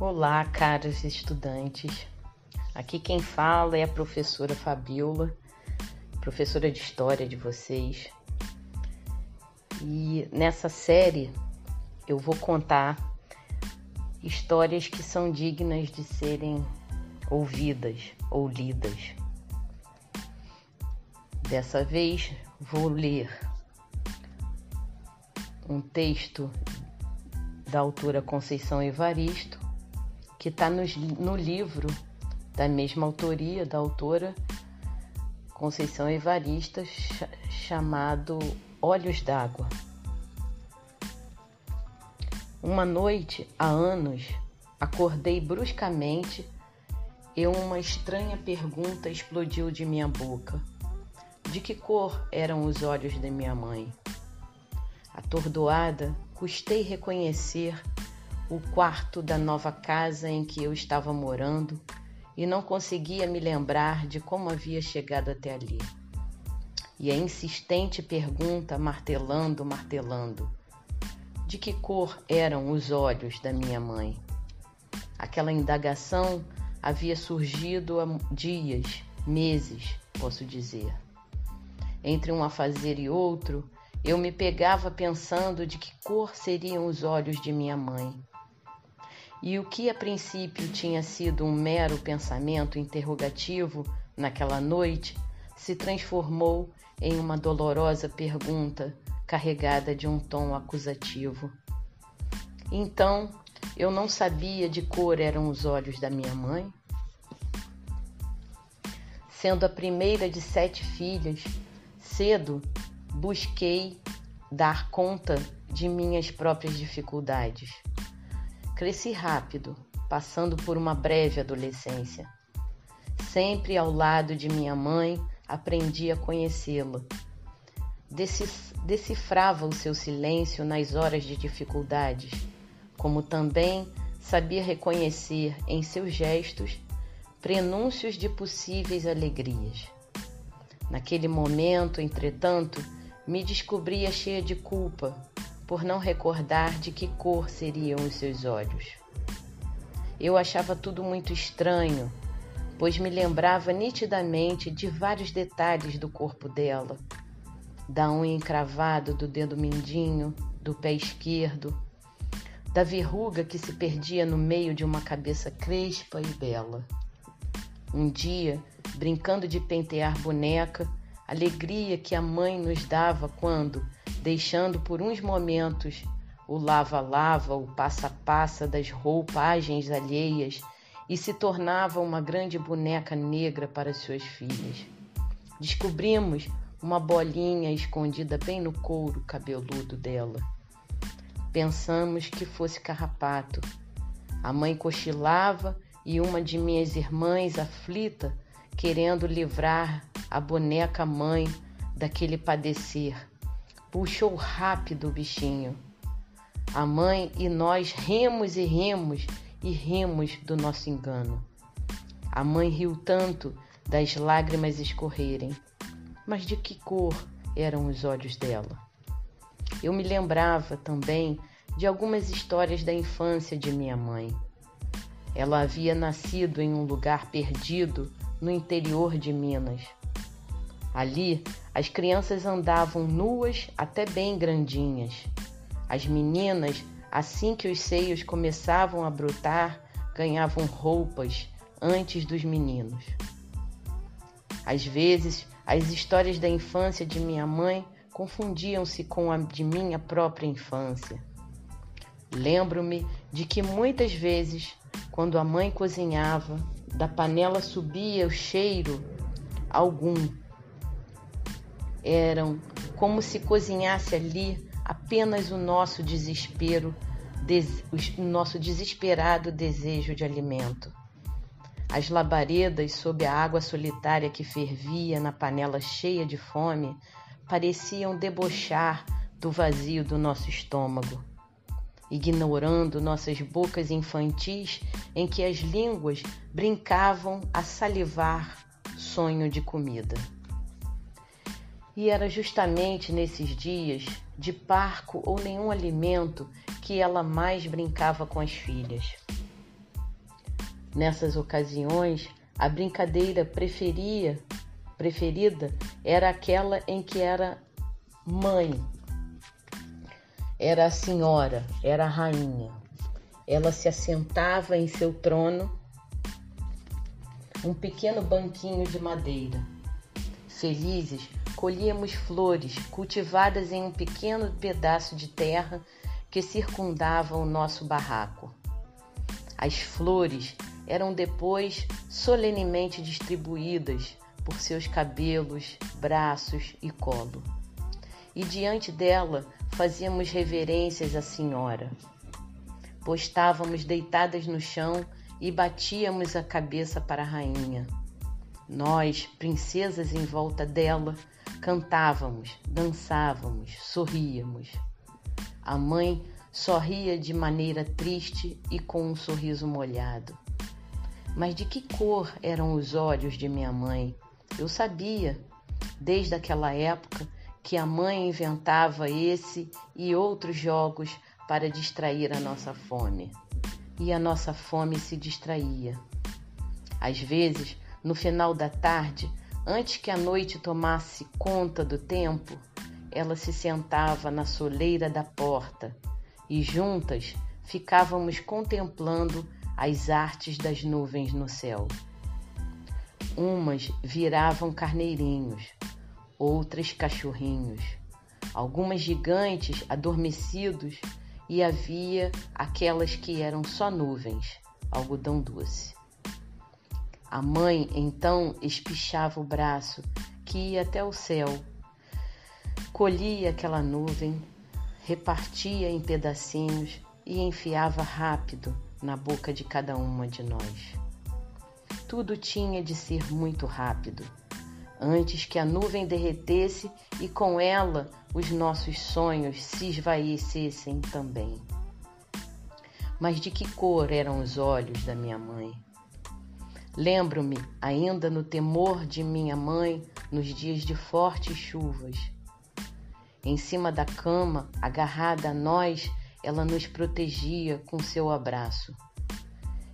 Olá, caros estudantes. Aqui quem fala é a professora Fabiola, professora de história de vocês. E nessa série eu vou contar histórias que são dignas de serem ouvidas ou lidas. Dessa vez vou ler um texto da autora Conceição Evaristo que está no, no livro da mesma autoria da autora Conceição Evarista, ch chamado Olhos d'Água. Uma noite, há anos, acordei bruscamente e uma estranha pergunta explodiu de minha boca. De que cor eram os olhos de minha mãe? Atordoada, custei reconhecer o quarto da nova casa em que eu estava morando e não conseguia me lembrar de como havia chegado até ali. E a insistente pergunta martelando, martelando: de que cor eram os olhos da minha mãe? Aquela indagação havia surgido há dias, meses, posso dizer. Entre um afazer e outro, eu me pegava pensando de que cor seriam os olhos de minha mãe. E o que a princípio tinha sido um mero pensamento interrogativo naquela noite se transformou em uma dolorosa pergunta carregada de um tom acusativo. Então, eu não sabia de cor eram os olhos da minha mãe? Sendo a primeira de sete filhas, cedo busquei dar conta de minhas próprias dificuldades. Cresci rápido, passando por uma breve adolescência. Sempre ao lado de minha mãe, aprendi a conhecê-la. Decifrava o seu silêncio nas horas de dificuldades, como também sabia reconhecer em seus gestos prenúncios de possíveis alegrias. Naquele momento, entretanto, me descobria cheia de culpa por não recordar de que cor seriam os seus olhos. Eu achava tudo muito estranho, pois me lembrava nitidamente de vários detalhes do corpo dela, da unha encravada do dedo mindinho, do pé esquerdo, da verruga que se perdia no meio de uma cabeça crespa e bela. Um dia, brincando de pentear boneca, alegria que a mãe nos dava quando, deixando por uns momentos o lava-lava, o passa-passa das roupagens alheias e se tornava uma grande boneca negra para suas filhas. Descobrimos uma bolinha escondida bem no couro cabeludo dela. Pensamos que fosse carrapato. A mãe cochilava e uma de minhas irmãs, aflita, querendo livrar a boneca mãe daquele padecer, Puxou rápido o bichinho. A mãe e nós rimos e rimos e rimos do nosso engano. A mãe riu tanto das lágrimas escorrerem. Mas de que cor eram os olhos dela? Eu me lembrava também de algumas histórias da infância de minha mãe. Ela havia nascido em um lugar perdido no interior de Minas. Ali, as crianças andavam nuas até bem grandinhas. As meninas, assim que os seios começavam a brotar, ganhavam roupas antes dos meninos. Às vezes, as histórias da infância de minha mãe confundiam-se com a de minha própria infância. Lembro-me de que muitas vezes, quando a mãe cozinhava, da panela subia o cheiro algum eram como se cozinhasse ali apenas o nosso desespero, o nosso desesperado desejo de alimento. As labaredas sob a água solitária que fervia na panela cheia de fome pareciam debochar do vazio do nosso estômago, ignorando nossas bocas infantis em que as línguas brincavam a salivar sonho de comida. E era justamente nesses dias de parco ou nenhum alimento que ela mais brincava com as filhas. Nessas ocasiões, a brincadeira preferia, preferida era aquela em que era mãe, era a senhora, era a rainha. Ela se assentava em seu trono, um pequeno banquinho de madeira. Felizes, colhíamos flores cultivadas em um pequeno pedaço de terra que circundava o nosso barraco. As flores eram depois solenemente distribuídas por seus cabelos, braços e colo. E diante dela fazíamos reverências à Senhora. Postávamos deitadas no chão e batíamos a cabeça para a rainha. Nós, princesas em volta dela, cantávamos, dançávamos, sorríamos. A mãe sorria de maneira triste e com um sorriso molhado. Mas de que cor eram os olhos de minha mãe? Eu sabia, desde aquela época, que a mãe inventava esse e outros jogos para distrair a nossa fome. E a nossa fome se distraía. Às vezes, no final da tarde, antes que a noite tomasse conta do tempo, ela se sentava na soleira da porta e juntas ficávamos contemplando as artes das nuvens no céu. Umas viravam carneirinhos, outras cachorrinhos, algumas gigantes adormecidos e havia aquelas que eram só nuvens, algodão doce. A mãe então espichava o braço que ia até o céu colhia aquela nuvem, repartia em pedacinhos e enfiava rápido na boca de cada uma de nós. Tudo tinha de ser muito rápido, antes que a nuvem derretesse e com ela os nossos sonhos se esvaecessem também. Mas de que cor eram os olhos da minha mãe? Lembro-me ainda no temor de minha mãe nos dias de fortes chuvas em cima da cama, agarrada a nós, ela nos protegia com seu abraço.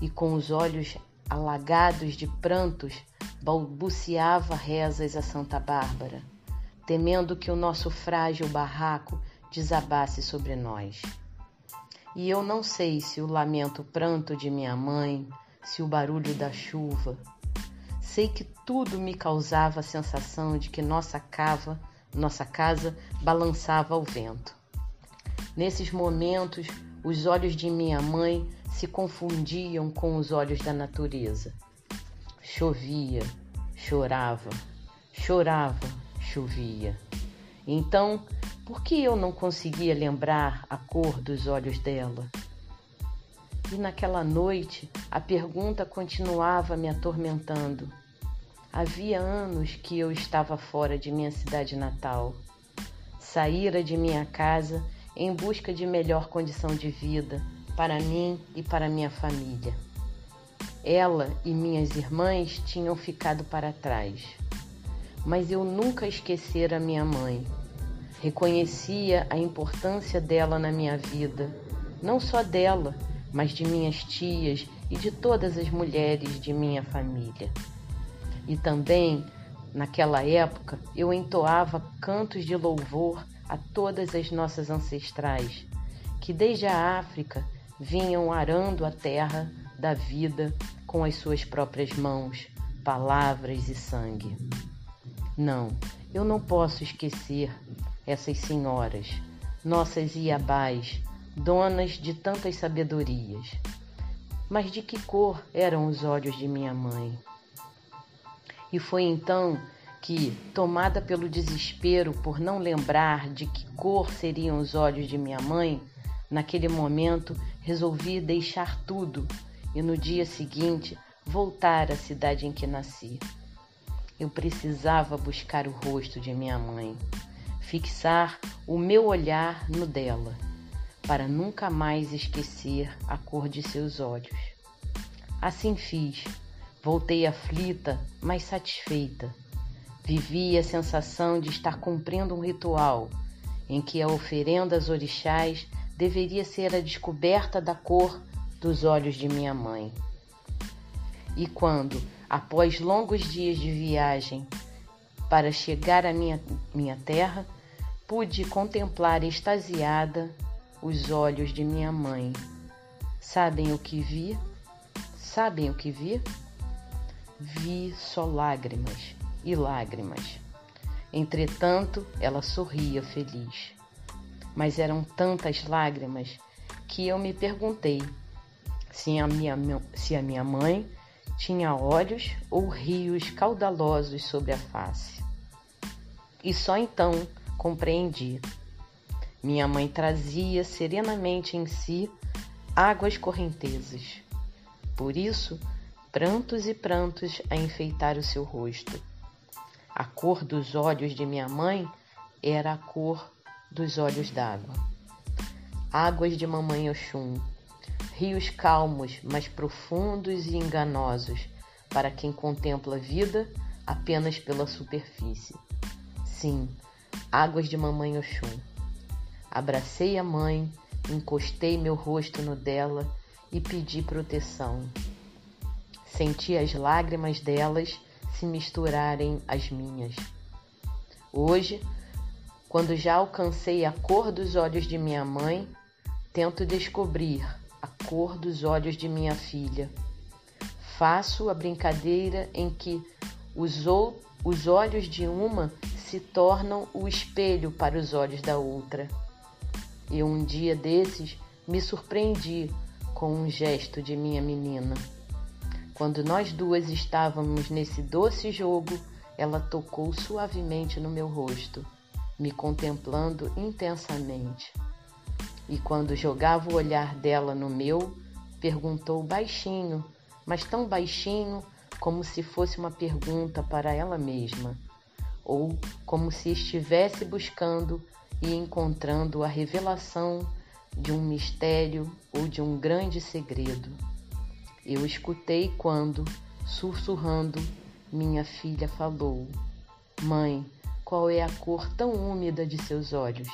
E com os olhos alagados de prantos, balbuciava rezas a Santa Bárbara, temendo que o nosso frágil barraco desabasse sobre nós. E eu não sei se o lamento pranto de minha mãe, se o barulho da chuva. Sei que tudo me causava a sensação de que nossa cava nossa casa balançava ao vento. Nesses momentos, os olhos de minha mãe se confundiam com os olhos da natureza. Chovia, chorava, chorava, chovia. Então, por que eu não conseguia lembrar a cor dos olhos dela? E naquela noite, a pergunta continuava me atormentando Havia anos que eu estava fora de minha cidade natal. Saíra de minha casa em busca de melhor condição de vida para mim e para minha família. Ela e minhas irmãs tinham ficado para trás. Mas eu nunca esquecera minha mãe. Reconhecia a importância dela na minha vida, não só dela, mas de minhas tias e de todas as mulheres de minha família. E também, naquela época, eu entoava cantos de louvor a todas as nossas ancestrais, que desde a África vinham arando a terra da vida com as suas próprias mãos, palavras e sangue. Não, eu não posso esquecer essas senhoras, nossas Iabás, donas de tantas sabedorias. Mas de que cor eram os olhos de minha mãe? E foi então que, tomada pelo desespero por não lembrar de que cor seriam os olhos de minha mãe, naquele momento resolvi deixar tudo e no dia seguinte voltar à cidade em que nasci. Eu precisava buscar o rosto de minha mãe, fixar o meu olhar no dela, para nunca mais esquecer a cor de seus olhos. Assim fiz Voltei aflita, mas satisfeita. Vivi a sensação de estar cumprindo um ritual em que a oferenda às orixás deveria ser a descoberta da cor dos olhos de minha mãe. E quando, após longos dias de viagem para chegar à minha, minha terra, pude contemplar extasiada os olhos de minha mãe. Sabem o que vi? Sabem o que vi? Vi só lágrimas e lágrimas. Entretanto, ela sorria feliz. Mas eram tantas lágrimas que eu me perguntei se a minha, se a minha mãe tinha olhos ou rios caudalosos sobre a face. E só então compreendi. Minha mãe trazia serenamente em si águas correntezas. Por isso, prantos e prantos a enfeitar o seu rosto. A cor dos olhos de minha mãe era a cor dos olhos d'água. Águas de mamãe Oxum, rios calmos, mas profundos e enganosos para quem contempla a vida apenas pela superfície. Sim, águas de mamãe Oxum. Abracei a mãe, encostei meu rosto no dela e pedi proteção. Senti as lágrimas delas se misturarem às minhas. Hoje, quando já alcancei a cor dos olhos de minha mãe, tento descobrir a cor dos olhos de minha filha. Faço a brincadeira em que os, os olhos de uma se tornam o espelho para os olhos da outra. E um dia desses me surpreendi com um gesto de minha menina. Quando nós duas estávamos nesse doce jogo, ela tocou suavemente no meu rosto, me contemplando intensamente. E quando jogava o olhar dela no meu, perguntou baixinho, mas tão baixinho como se fosse uma pergunta para ela mesma, ou como se estivesse buscando e encontrando a revelação de um mistério ou de um grande segredo. Eu escutei quando, sussurrando, minha filha falou: Mãe, qual é a cor tão úmida de seus olhos?